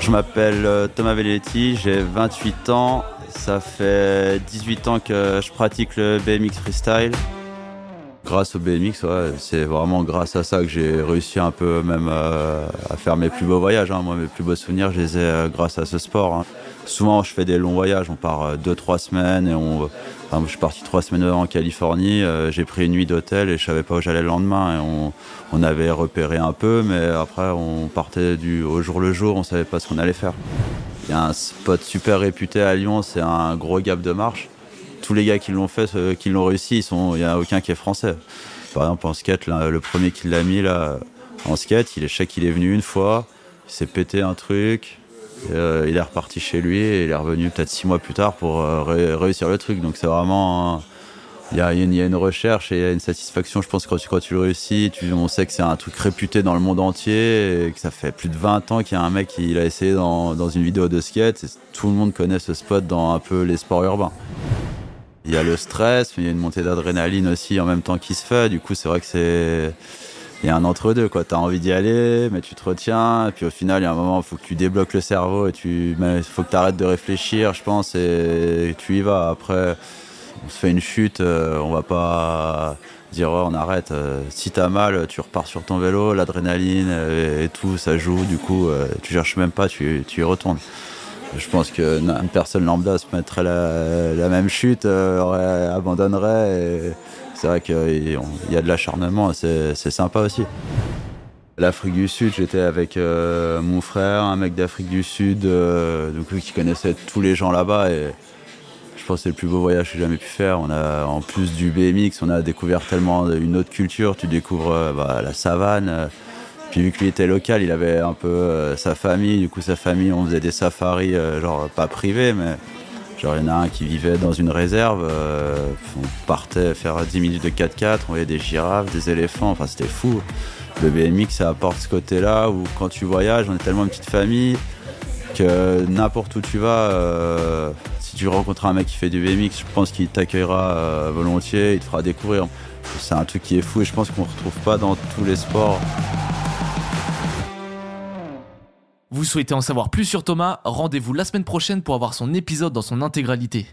Je m'appelle euh, Thomas Velletti, j'ai 28 ans. Ça fait 18 ans que je pratique le BMX freestyle. Grâce au BMX, ouais, c'est vraiment grâce à ça que j'ai réussi un peu même euh, à faire mes plus beaux voyages. hein. Moi, mes plus beaux souvenirs, je les ai euh, grâce à ce sport. hein. Souvent, je fais des longs voyages. On part 2-3 semaines et on. Je suis parti 3 semaines en Californie. euh, j'ai pris une nuit d'hôtel et je savais pas où j'allais le lendemain. Et on, avait repéré un peu, mais après, on partait du, au jour le jour. On savait pas ce qu'on allait faire. Il y a un spot super réputé à Lyon. C'est un gros gap de marche. Tous les gars qui l'ont fait, ceux qui l'ont réussi, il n'y a aucun qui est français. Par exemple, en skate, le premier qui l'a mis là, en skate, il est, je sais qu'il est venu une fois, il s'est pété un truc, euh, il est reparti chez lui et il est revenu peut-être six mois plus tard pour euh, ré- réussir le truc. Donc c'est vraiment. Il y, a, une recherche et il y a une satisfaction, je pense, quand tu, quand tu le réussis. On sait que c'est un truc réputé dans le monde entier et que ça fait plus de 20 ans qu'il y a un mec qui l'a essayé dans, dans une vidéo de skate. Tout le monde connaît ce spot dans un peu les sports urbains. Il y a le stress, mais il y a une montée d'adrénaline aussi en même temps qui se fait. Du coup, c'est vrai que c'est. Il y a un entre-deux, quoi. T'as envie d'y aller, mais tu te retiens. Et puis au final, il y a un moment, il faut que tu débloques le cerveau et tu. Faut que tu arrêtes de réfléchir, je pense, et tu y vas. Après, on se fait une chute, euh, on va pas dire on arrête. Euh, si t'as mal, tu repars sur ton vélo, l'adrénaline euh, et, tout, ça joue. Du coup, tu cherches même pas, tu, tu y retournes. Je pense que une personne lambda se mettrait la, même chute, euh, abandonnerait. C'est vrai qu'il y a de l'acharnement, c'est sympa aussi. L'Afrique du Sud, j'étais avec euh, mon frère, un mec d'Afrique du Sud, euh, du coup, qui connaissait tous les gens là-bas. Je pense que c'est le plus beau voyage que j'ai jamais pu faire. En plus du BMX, on a découvert tellement une autre culture. Tu découvres bah, la savane. Puis vu que lui était local, il avait un peu euh, sa famille. Du coup, sa famille, on faisait des safaris, euh, genre pas privés, mais genre il y en a un qui vivait dans une réserve. euh, on partait faire 10 minutes de 4x4, on voyait des girafes, des éléphants. Enfin, c'était fou. Le BMX, ça apporte ce côté-là où quand tu voyages, on est tellement une petite famille que n'importe où tu vas, si tu rencontres un mec qui fait du BMX, je pense qu'il t'accueillera volontiers, il te fera découvrir. C'est un truc qui est fou et je pense qu'on ne retrouve pas dans tous les sports. Vous souhaitez en savoir plus sur Thomas Rendez-vous la semaine prochaine pour avoir son épisode dans son intégralité.